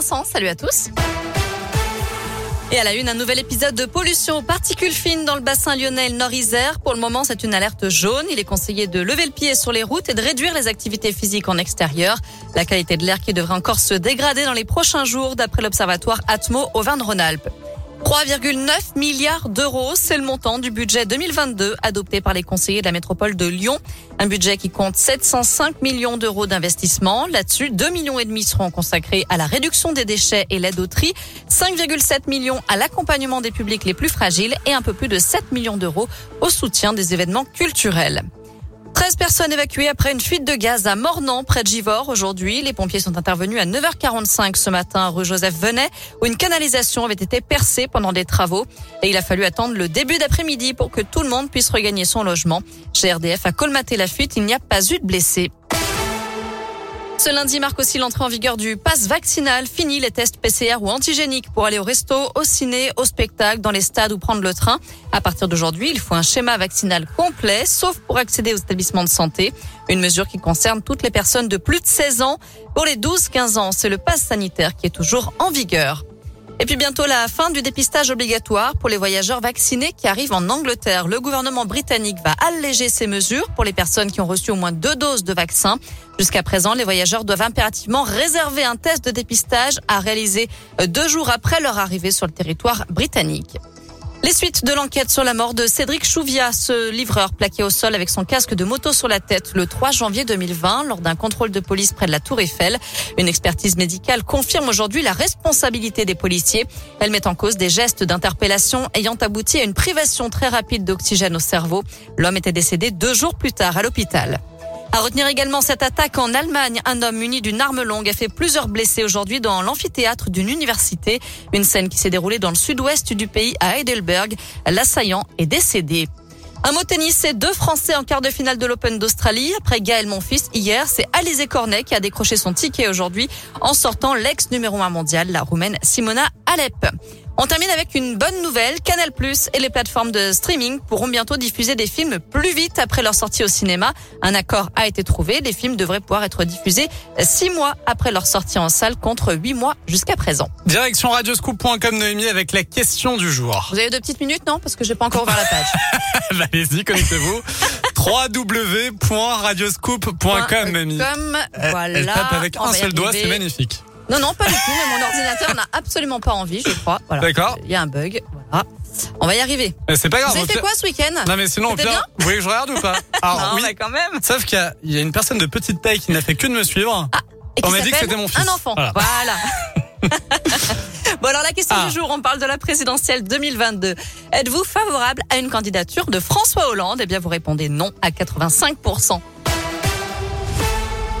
Salut à tous. Et à la une, un nouvel épisode de pollution aux particules fines dans le bassin lyonnais Nord-Isère. Pour le moment, c'est une alerte jaune. Il est conseillé de lever le pied sur les routes et de réduire les activités physiques en extérieur. La qualité de l'air qui devrait encore se dégrader dans les prochains jours, d'après l'observatoire Atmo au Vin-de-Rhône-Alpes. 3,9 milliards d'euros, c'est le montant du budget 2022 adopté par les conseillers de la métropole de Lyon. Un budget qui compte 705 millions d'euros d'investissement. Là-dessus, 2 millions et demi seront consacrés à la réduction des déchets et l'aide au tri, 5,7 millions à l'accompagnement des publics les plus fragiles et un peu plus de 7 millions d'euros au soutien des événements culturels. 13 personnes évacuées après une fuite de gaz à Mornan, près de Givors. Aujourd'hui, les pompiers sont intervenus à 9h45 ce matin rue Joseph Venet, où une canalisation avait été percée pendant des travaux. Et il a fallu attendre le début d'après-midi pour que tout le monde puisse regagner son logement. GRDF a colmaté la fuite. Il n'y a pas eu de blessés. Ce lundi marque aussi l'entrée en vigueur du pass vaccinal. Fini les tests PCR ou antigéniques pour aller au resto, au ciné, au spectacle, dans les stades ou prendre le train. À partir d'aujourd'hui, il faut un schéma vaccinal complet, sauf pour accéder aux établissements de santé. Une mesure qui concerne toutes les personnes de plus de 16 ans. Pour les 12-15 ans, c'est le pass sanitaire qui est toujours en vigueur. Et puis bientôt la fin du dépistage obligatoire pour les voyageurs vaccinés qui arrivent en Angleterre. Le gouvernement britannique va alléger ces mesures pour les personnes qui ont reçu au moins deux doses de vaccin. Jusqu'à présent, les voyageurs doivent impérativement réserver un test de dépistage à réaliser deux jours après leur arrivée sur le territoire britannique. Les suites de l'enquête sur la mort de Cédric Chouvia, ce livreur plaqué au sol avec son casque de moto sur la tête le 3 janvier 2020 lors d'un contrôle de police près de la Tour Eiffel. Une expertise médicale confirme aujourd'hui la responsabilité des policiers. Elle met en cause des gestes d'interpellation ayant abouti à une privation très rapide d'oxygène au cerveau. L'homme était décédé deux jours plus tard à l'hôpital. À retenir également cette attaque en Allemagne. Un homme muni d'une arme longue a fait plusieurs blessés aujourd'hui dans l'amphithéâtre d'une université. Une scène qui s'est déroulée dans le sud-ouest du pays à Heidelberg. L'assaillant est décédé. Un mot tennis, c'est deux Français en quart de finale de l'Open d'Australie. Après Gaël Monfils, hier, c'est Alizé Cornet qui a décroché son ticket aujourd'hui en sortant l'ex numéro 1 mondial, la Roumaine Simona Alep. On termine avec une bonne nouvelle. Canal Plus et les plateformes de streaming pourront bientôt diffuser des films plus vite après leur sortie au cinéma. Un accord a été trouvé. Les films devraient pouvoir être diffusés six mois après leur sortie en salle contre huit mois jusqu'à présent. Direction radioscoop.com Noémie avec la question du jour. Vous avez deux petites minutes, non? Parce que j'ai pas encore ouvert la page. bah, Allez-y, connectez-vous. www.radioscoop.com Noémie. Voilà. Elle tape avec un seul doigt, c'est magnifique. Non, non, pas du tout. Mais mon ordinateur n'a absolument pas envie, je crois. Voilà. D'accord. Il y a un bug. Voilà. On va y arriver. Mais c'est pas grave. Vous avez fait quoi ce week-end? Non mais sinon, C'était bien? vous voulez que je regarde ou pas? Alors Non, oui. mais quand même. Sauf qu'il y a, il y a une personne de petite taille qui n'a fait que de me suivre. Et On qui m'a dit que s'appelle c'était mon fils. Un enfant. Voilà. Voilà. bon alors la question Ah. du jour, on parle de la présidentielle 2022. Êtes-vous favorable à une candidature de François Hollande? Eh bien vous répondez non à 85%.